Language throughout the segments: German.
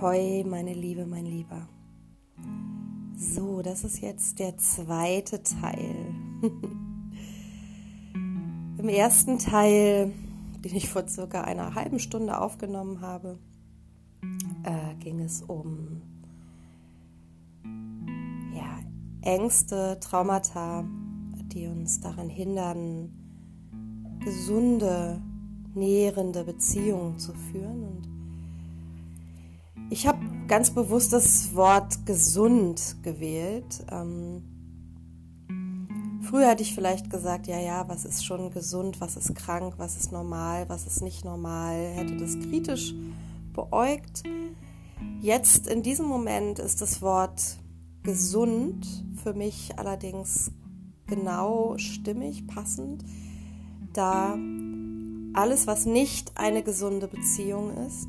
Ahoi, meine Liebe, mein Lieber. So, das ist jetzt der zweite Teil. Im ersten Teil, den ich vor circa einer halben Stunde aufgenommen habe, äh, ging es um ja, Ängste, Traumata, die uns daran hindern, gesunde, nährende Beziehungen zu führen. Und ich habe ganz bewusst das Wort gesund gewählt. Ähm, früher hätte ich vielleicht gesagt, ja, ja, was ist schon gesund, was ist krank, was ist normal, was ist nicht normal, hätte das kritisch beäugt. Jetzt in diesem Moment ist das Wort gesund für mich allerdings genau stimmig, passend, da alles, was nicht eine gesunde Beziehung ist,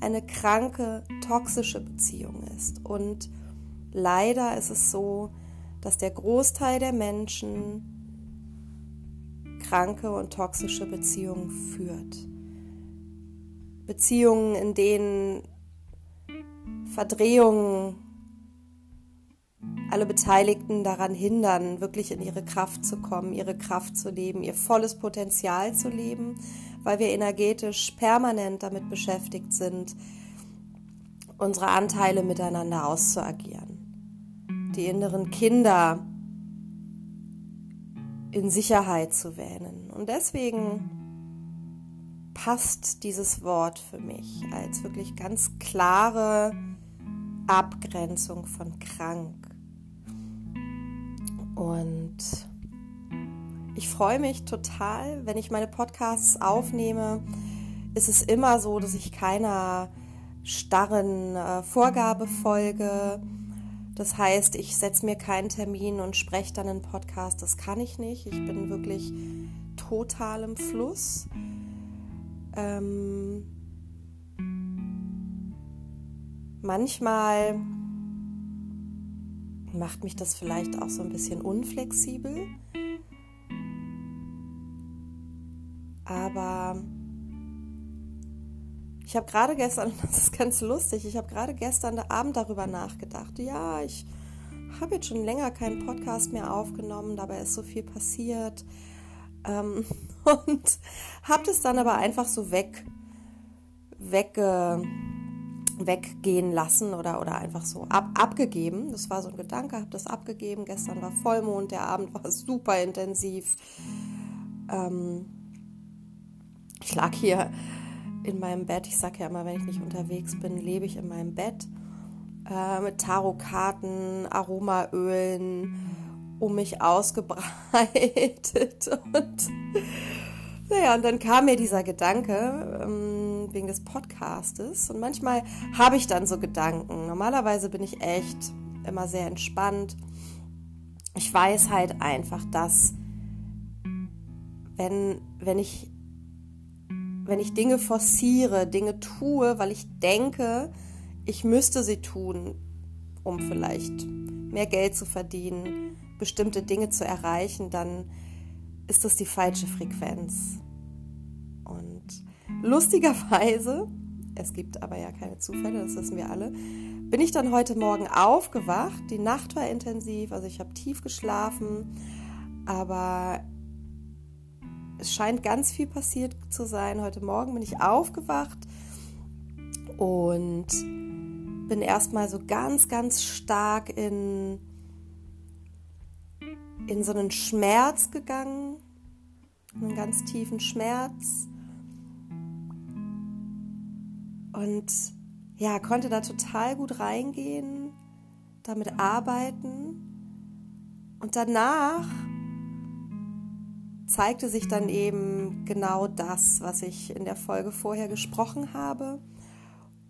eine kranke, toxische Beziehung ist. Und leider ist es so, dass der Großteil der Menschen kranke und toxische Beziehungen führt. Beziehungen, in denen Verdrehungen alle Beteiligten daran hindern, wirklich in ihre Kraft zu kommen, ihre Kraft zu leben, ihr volles Potenzial zu leben, weil wir energetisch permanent damit beschäftigt sind, unsere Anteile miteinander auszuagieren, die inneren Kinder in Sicherheit zu wähnen. Und deswegen passt dieses Wort für mich als wirklich ganz klare Abgrenzung von krank. Und ich freue mich total, wenn ich meine Podcasts aufnehme. Ist es immer so, dass ich keiner starren äh, Vorgabe folge. Das heißt, ich setze mir keinen Termin und spreche dann einen Podcast. Das kann ich nicht. Ich bin wirklich total im Fluss. Ähm, manchmal macht mich das vielleicht auch so ein bisschen unflexibel. Aber ich habe gerade gestern, das ist ganz lustig, ich habe gerade gestern Abend darüber nachgedacht. Ja, ich habe jetzt schon länger keinen Podcast mehr aufgenommen, dabei ist so viel passiert. Ähm, und habe das dann aber einfach so weg, wegge weggehen lassen oder, oder einfach so ab, abgegeben. Das war so ein Gedanke, habe das abgegeben. Gestern war Vollmond, der Abend war super intensiv. Ähm, ich lag hier in meinem Bett. Ich sage ja immer, wenn ich nicht unterwegs bin, lebe ich in meinem Bett äh, mit Tarotkarten, Aromaölen um mich ausgebreitet und naja, und dann kam mir dieser Gedanke ähm, wegen des Podcastes. Und manchmal habe ich dann so Gedanken. Normalerweise bin ich echt immer sehr entspannt. Ich weiß halt einfach, dass wenn, wenn ich wenn ich Dinge forciere, Dinge tue, weil ich denke, ich müsste sie tun, um vielleicht mehr Geld zu verdienen, bestimmte Dinge zu erreichen, dann ist das die falsche Frequenz. Lustigerweise, es gibt aber ja keine Zufälle, das wissen wir alle, bin ich dann heute Morgen aufgewacht. Die Nacht war intensiv, also ich habe tief geschlafen, aber es scheint ganz viel passiert zu sein. Heute Morgen bin ich aufgewacht und bin erstmal so ganz, ganz stark in in so einen Schmerz gegangen, einen ganz tiefen Schmerz. Und ja, konnte da total gut reingehen, damit arbeiten. Und danach zeigte sich dann eben genau das, was ich in der Folge vorher gesprochen habe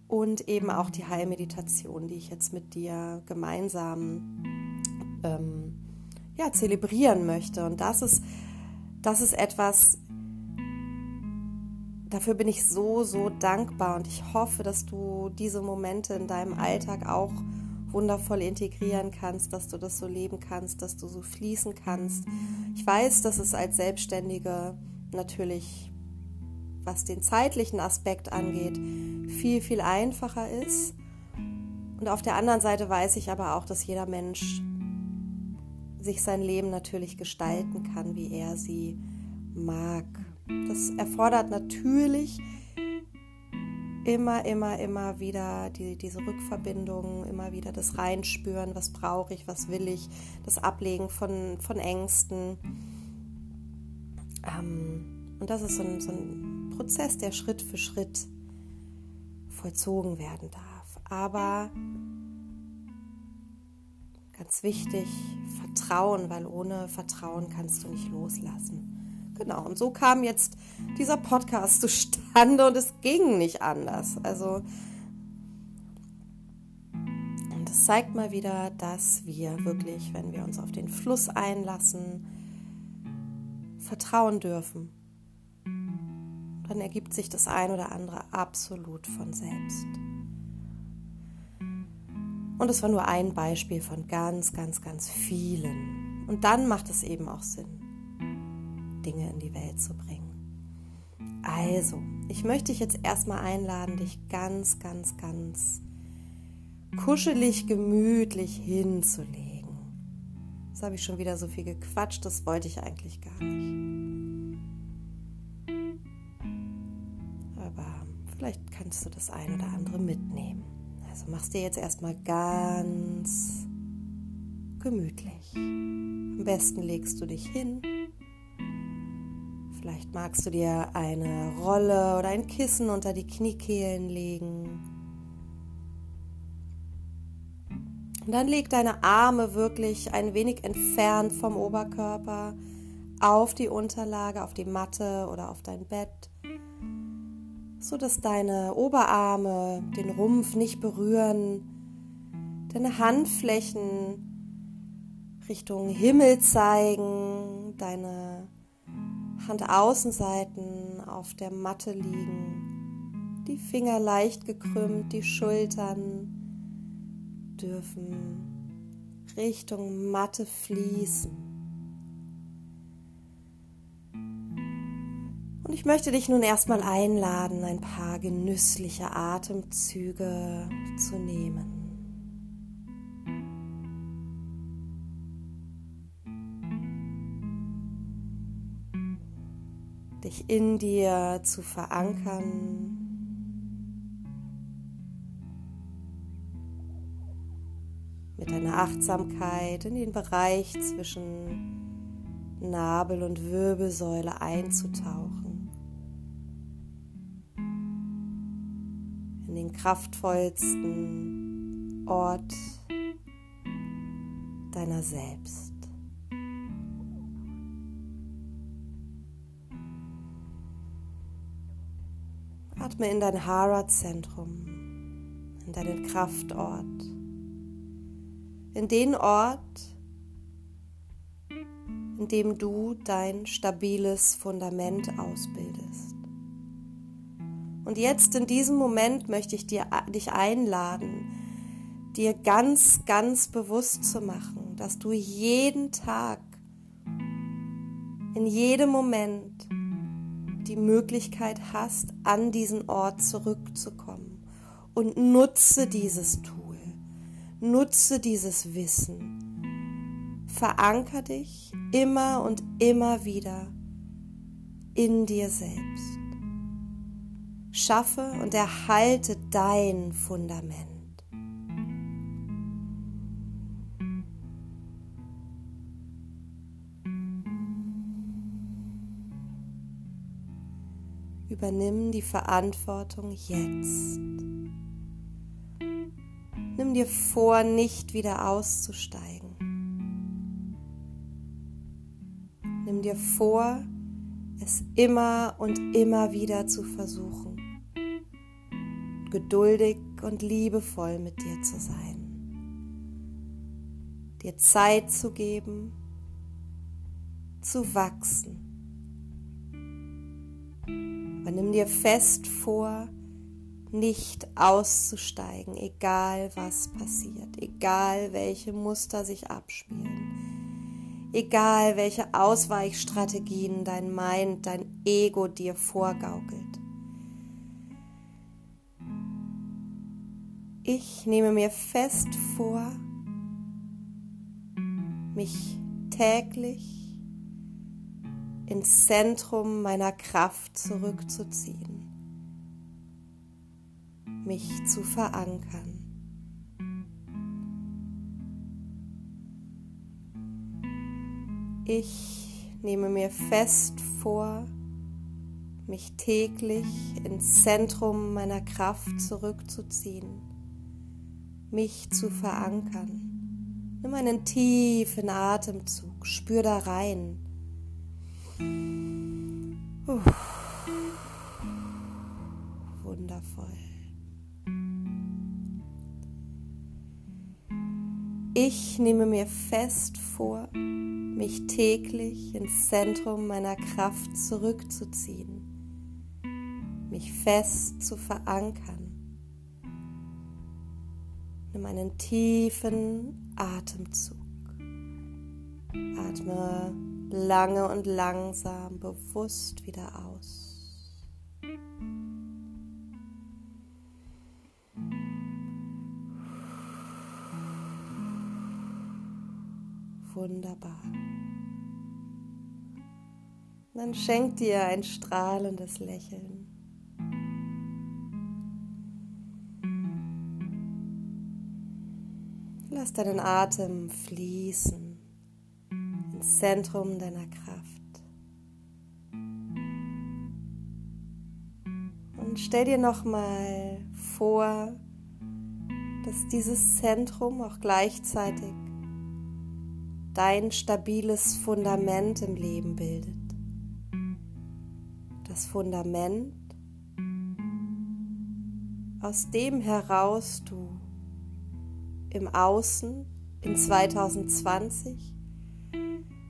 und eben auch die Heilmeditation, die ich jetzt mit dir gemeinsam ähm, ja, zelebrieren möchte. Und das ist, das ist etwas, dafür bin ich so, so dankbar und ich hoffe, dass du diese Momente in deinem Alltag auch wundervoll integrieren kannst, dass du das so leben kannst, dass du so fließen kannst. Ich weiß, dass es als Selbstständige natürlich, was den zeitlichen Aspekt angeht, viel, viel einfacher ist Und auf der anderen Seite weiß ich aber auch, dass jeder Mensch sich sein Leben natürlich gestalten kann, wie er sie mag. Das erfordert natürlich immer, immer, immer wieder die, diese Rückverbindung, immer wieder das Reinspüren, was brauche ich, was will ich, das Ablegen von, von Ängsten. Ähm, und das ist so ein, so ein Prozess, der Schritt für Schritt vollzogen werden darf. Aber ganz wichtig, Vertrauen, weil ohne Vertrauen kannst du nicht loslassen. Genau, und so kam jetzt dieser Podcast zustande und es ging nicht anders. Also, und das zeigt mal wieder, dass wir wirklich, wenn wir uns auf den Fluss einlassen, vertrauen dürfen. Dann ergibt sich das ein oder andere absolut von selbst. Und es war nur ein Beispiel von ganz, ganz, ganz vielen. Und dann macht es eben auch Sinn. Dinge in die Welt zu bringen. Also, ich möchte dich jetzt erstmal einladen, dich ganz, ganz, ganz kuschelig, gemütlich hinzulegen. Jetzt habe ich schon wieder so viel gequatscht, das wollte ich eigentlich gar nicht. Aber vielleicht kannst du das ein oder andere mitnehmen. Also machst dir jetzt erstmal ganz gemütlich. Am besten legst du dich hin Vielleicht magst du dir eine Rolle oder ein Kissen unter die Kniekehlen legen. Und dann leg deine Arme wirklich ein wenig entfernt vom Oberkörper auf die Unterlage, auf die Matte oder auf dein Bett, so dass deine Oberarme den Rumpf nicht berühren, deine Handflächen Richtung Himmel zeigen, deine Handaußenseiten auf der Matte liegen, die Finger leicht gekrümmt, die Schultern dürfen Richtung Matte fließen. Und ich möchte dich nun erstmal einladen, ein paar genüssliche Atemzüge zu nehmen. Dich in dir zu verankern. Mit deiner Achtsamkeit in den Bereich zwischen Nabel und Wirbelsäule einzutauchen. In den kraftvollsten Ort deiner selbst. Atme in dein Hara-Zentrum, in deinen Kraftort, in den Ort, in dem du dein stabiles Fundament ausbildest. Und jetzt in diesem Moment möchte ich dir, dich einladen, dir ganz, ganz bewusst zu machen, dass du jeden Tag, in jedem Moment die Möglichkeit hast, an diesen Ort zurückzukommen. Und nutze dieses Tool, nutze dieses Wissen. Veranker dich immer und immer wieder in dir selbst. Schaffe und erhalte dein Fundament. Übernimm die Verantwortung jetzt. Nimm dir vor, nicht wieder auszusteigen. Nimm dir vor, es immer und immer wieder zu versuchen. Geduldig und liebevoll mit dir zu sein. Dir Zeit zu geben, zu wachsen aber nimm dir fest vor, nicht auszusteigen, egal was passiert, egal welche Muster sich abspielen, egal welche Ausweichstrategien dein Mind, dein Ego dir vorgaukelt. Ich nehme mir fest vor, mich täglich ins Zentrum meiner Kraft zurückzuziehen, mich zu verankern. Ich nehme mir fest vor, mich täglich ins Zentrum meiner Kraft zurückzuziehen mich zu verankern. Nimm einen tiefen Atemzug, spür da rein. Uh, wundervoll. Ich nehme mir fest vor, mich täglich ins Zentrum meiner Kraft zurückzuziehen, mich fest zu verankern Nimm einen tiefen Atemzug. Atme lange und langsam bewusst wieder aus. Wunderbar. Dann schenk dir ein strahlendes Lächeln. Lass deinen Atem fließen Zentrum deiner Kraft. Und stell dir nochmal vor, dass dieses Zentrum auch gleichzeitig dein stabiles Fundament im Leben bildet. Das Fundament, aus dem heraus du im Außen in 2020,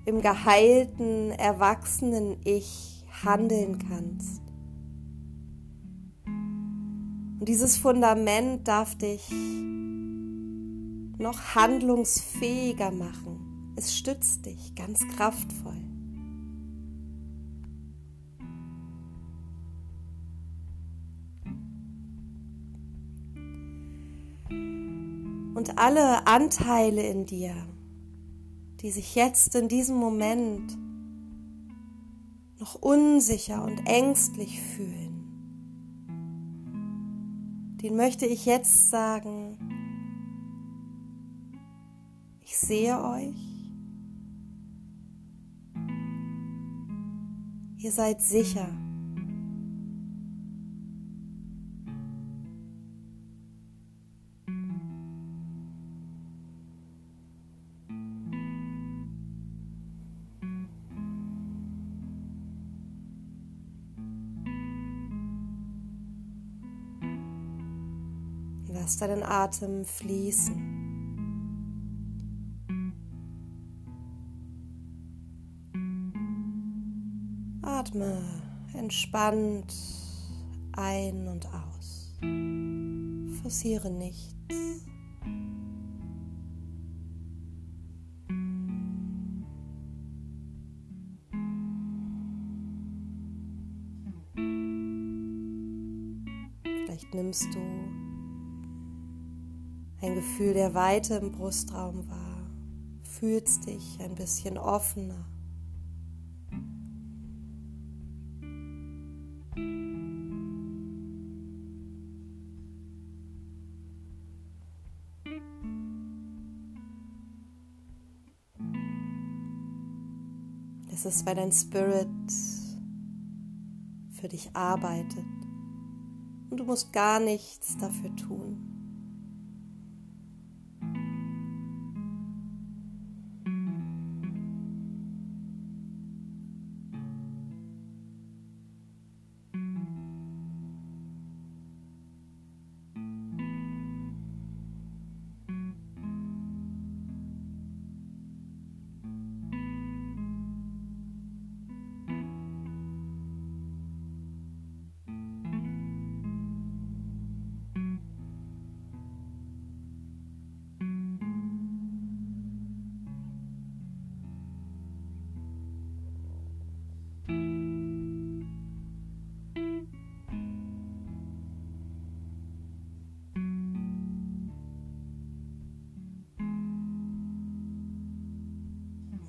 im geheilten, erwachsenen Ich handeln kannst. Und dieses Fundament darf dich noch handlungsfähiger machen. Es stützt dich ganz kraftvoll. und alle Anteile in dir, die sich jetzt in diesem Moment noch unsicher und ängstlich fühlen, den möchte ich jetzt sagen, ich sehe euch, ihr seid sicher. Lass deinen Atem fließen. Atme entspannt ein und aus. Forciere nichts. Vielleicht nimmst du ein Gefühl der Weite im Brustraum war, fühlst dich ein bisschen offener. Es ist, weil dein Spirit für dich arbeitet und du musst gar nichts dafür tun.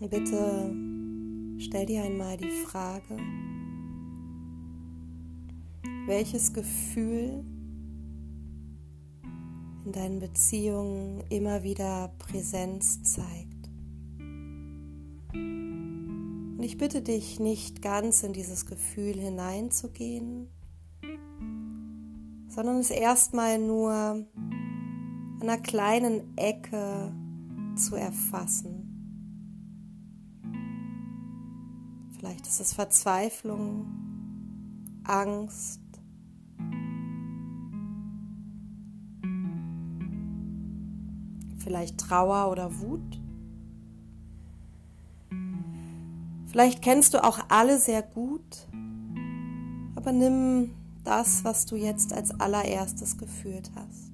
Bitte stell dir einmal die Frage, welches Gefühl in deinen Beziehungen immer wieder Präsenz zeigt. Und ich bitte dich nicht ganz in dieses Gefühl hineinzugehen, sondern es erstmal nur an einer kleinen Ecke zu erfassen. Vielleicht ist es Verzweiflung, Angst, vielleicht Trauer oder Wut. Vielleicht kennst du auch alle sehr gut, aber nimm das, was du jetzt als allererstes gefühlt hast.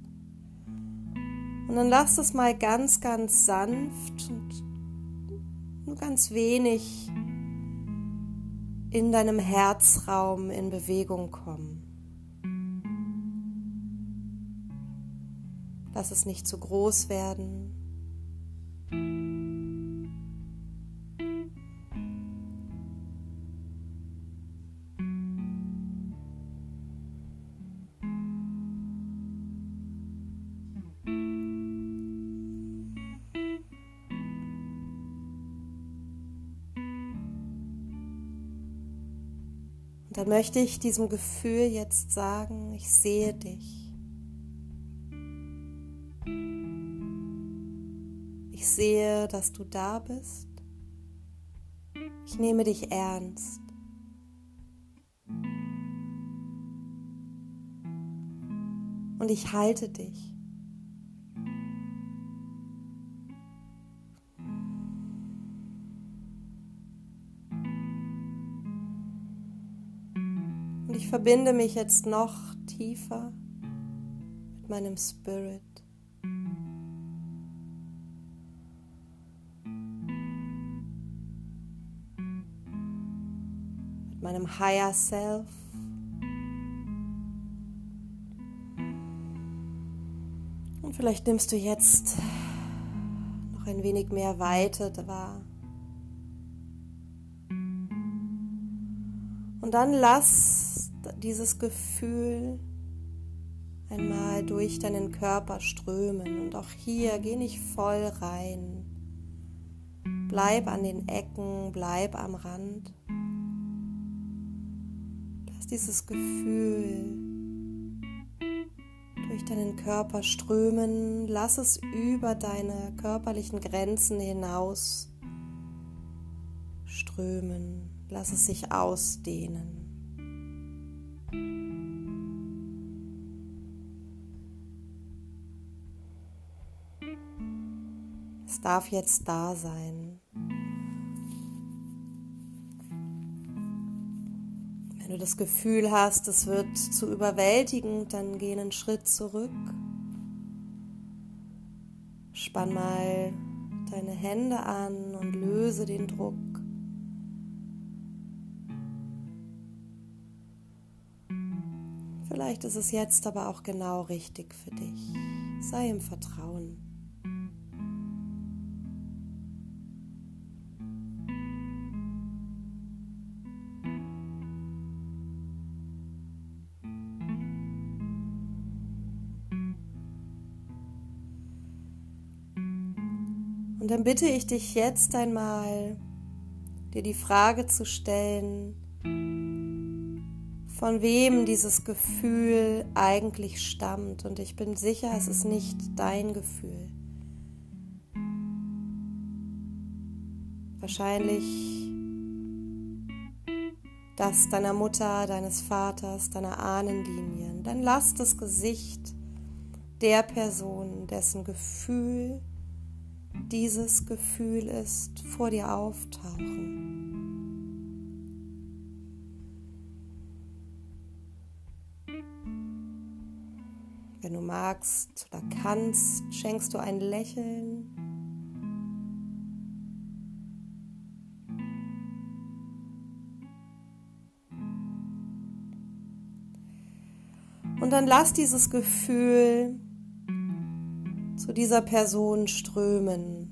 Und dann lass es mal ganz, ganz sanft und nur ganz wenig in deinem Herzraum in Bewegung kommen. Lass es nicht zu groß werden. Dann möchte ich diesem Gefühl jetzt sagen, ich sehe dich. Ich sehe, dass du da bist. Ich nehme dich ernst. Und ich halte dich. Verbinde mich jetzt noch tiefer mit meinem Spirit. meinem Higher Self. Und vielleicht nimmst du jetzt noch ein wenig mehr Weite wahr. Und dann lass dieses Gefühl einmal durch deinen Körper strömen. Und auch hier geh nicht voll rein. Bleib an den Ecken, bleib am Rand dieses Gefühl durch deinen Körper strömen. Lass es über deine körperlichen Grenzen hinaus strömen. Lass es sich ausdehnen. Darf jetzt da sein. du das Gefühl hast, es wird zu überwältigend, dann geh einen Schritt zurück. Spann mal deine Hände an und löse den Druck. Vielleicht ist es jetzt aber auch genau richtig für dich. Sei im Vertrauen. Bitte ich dich jetzt einmal, dir die Frage zu stellen, von wem dieses Gefühl eigentlich stammt. Und ich bin sicher, es ist nicht dein Gefühl. Wahrscheinlich das deiner Mutter, deines Vaters, deiner Ahnenlinien. Dann lass das Gesicht der Person, dessen Gefühl dieses Gefühl ist, vor dir auftauchen. Wenn du magst oder kannst, schenkst du ein Lächeln. Und dann lass dieses Gefühl zu dieser Person strömen.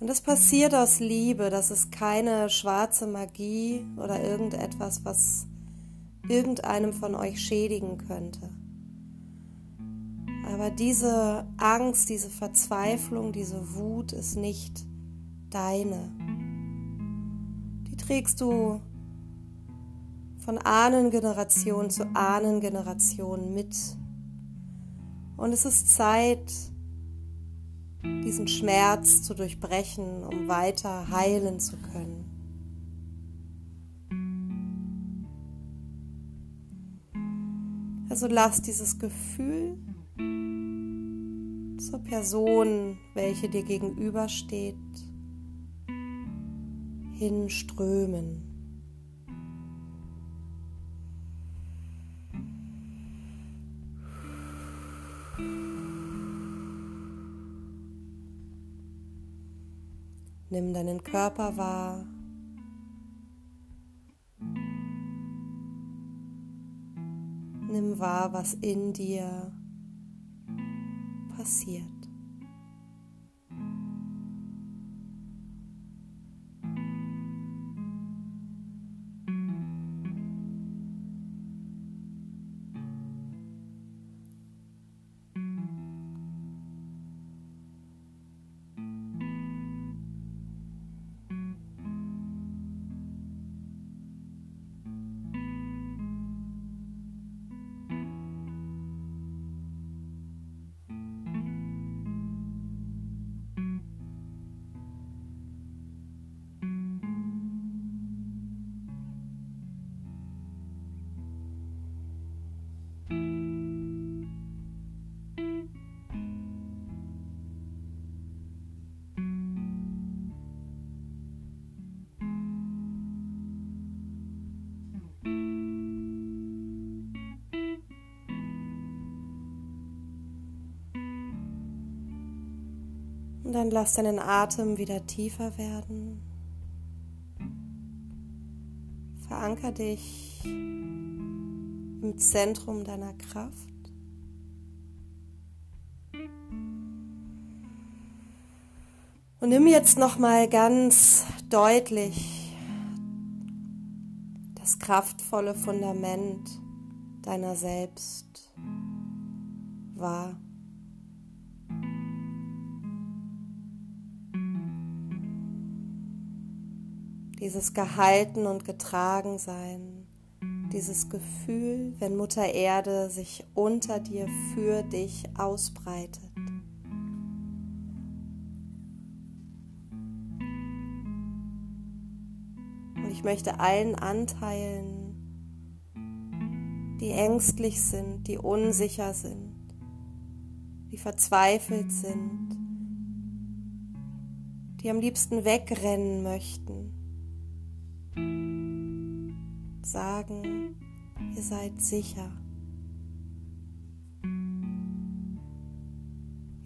Und das passiert aus Liebe, das ist keine schwarze Magie oder irgendetwas, was irgendeinem von euch schädigen könnte. Aber diese Angst, diese Verzweiflung, diese Wut ist nicht deine. Die trägst du von Ahnengeneration zu Ahnengeneration mit. Und es ist Zeit, diesen Schmerz zu durchbrechen, um weiter heilen zu können. Also lass dieses Gefühl zur Person, welche dir gegenübersteht, hinströmen. Nimm deinen Körper wahr. Nimm wahr, was in dir passiert. Dann lass deinen Atem wieder tiefer werden. Veranker dich im Zentrum deiner Kraft. Und nimm jetzt noch mal ganz deutlich das kraftvolle Fundament deiner selbst wahr. Dieses Gehalten und getragen sein, dieses Gefühl, wenn Mutter Erde sich unter dir für dich ausbreitet. Und ich möchte allen Anteilen, die ängstlich sind, die unsicher sind, die verzweifelt sind, die am liebsten wegrennen möchten, sagen, ihr seid sicher.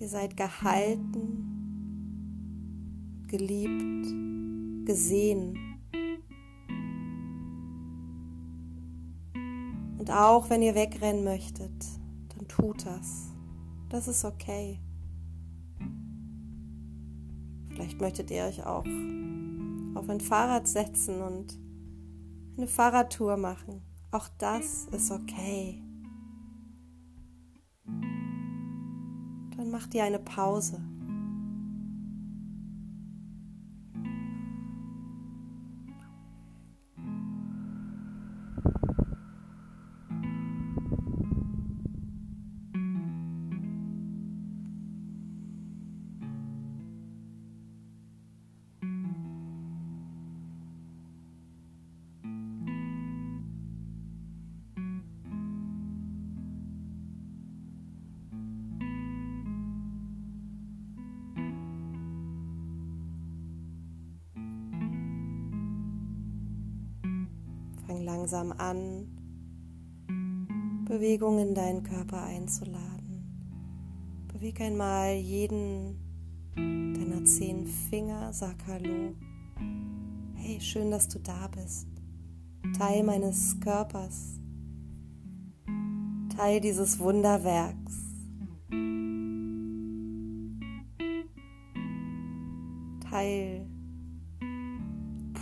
Ihr seid gehalten, geliebt, gesehen. Und auch wenn ihr wegrennen möchtet, dann tut das. Das ist okay. Vielleicht möchtet ihr euch auch auf ein Fahrrad setzen und eine Fahrradtour machen. Auch das ist okay. Dann macht ihr eine Pause. Fang langsam an, Bewegungen in deinen Körper einzuladen. Beweg einmal jeden deiner zehn Finger, sag Hallo. Hey, schön, dass du da bist. Teil meines Körpers. Teil dieses Wunderwerks. Teil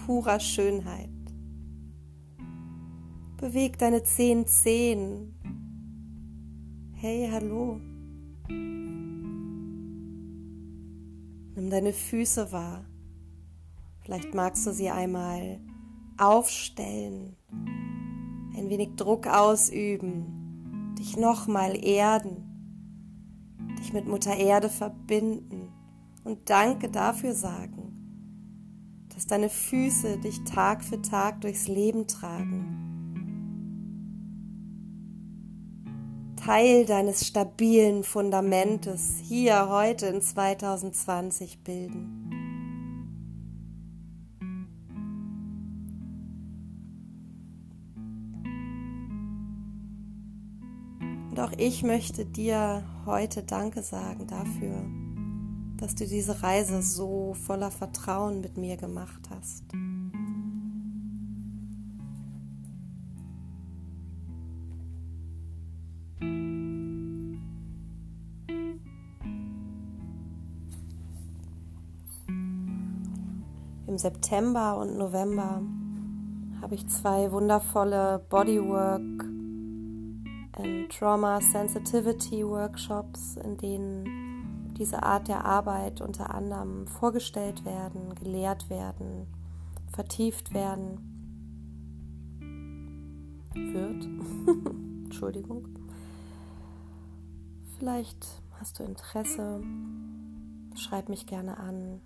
purer Schönheit. Beweg deine zehn Zehen. Hey, hallo. Nimm deine Füße wahr. Vielleicht magst du sie einmal aufstellen, ein wenig Druck ausüben, dich nochmal erden, dich mit Mutter Erde verbinden und Danke dafür sagen, dass deine Füße dich Tag für Tag durchs Leben tragen. Teil deines stabilen Fundamentes hier heute in 2020 bilden. Und auch ich möchte dir heute Danke sagen dafür, dass du diese Reise so voller Vertrauen mit mir gemacht hast. Im September und November habe ich zwei wundervolle Bodywork in Trauma Sensitivity Workshops, in denen diese Art der Arbeit unter anderem vorgestellt werden, gelehrt werden, vertieft werden wird. Entschuldigung. Vielleicht hast du Interesse, schreib mich gerne an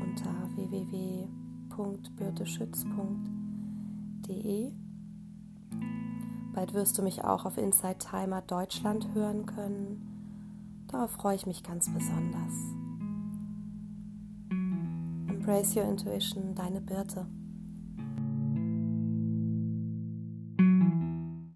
unter www.birteschütz.de Bald wirst du mich auch auf Inside Timer Deutschland hören können. Darauf freue ich mich ganz besonders. Embrace Your Intuition, deine Birte.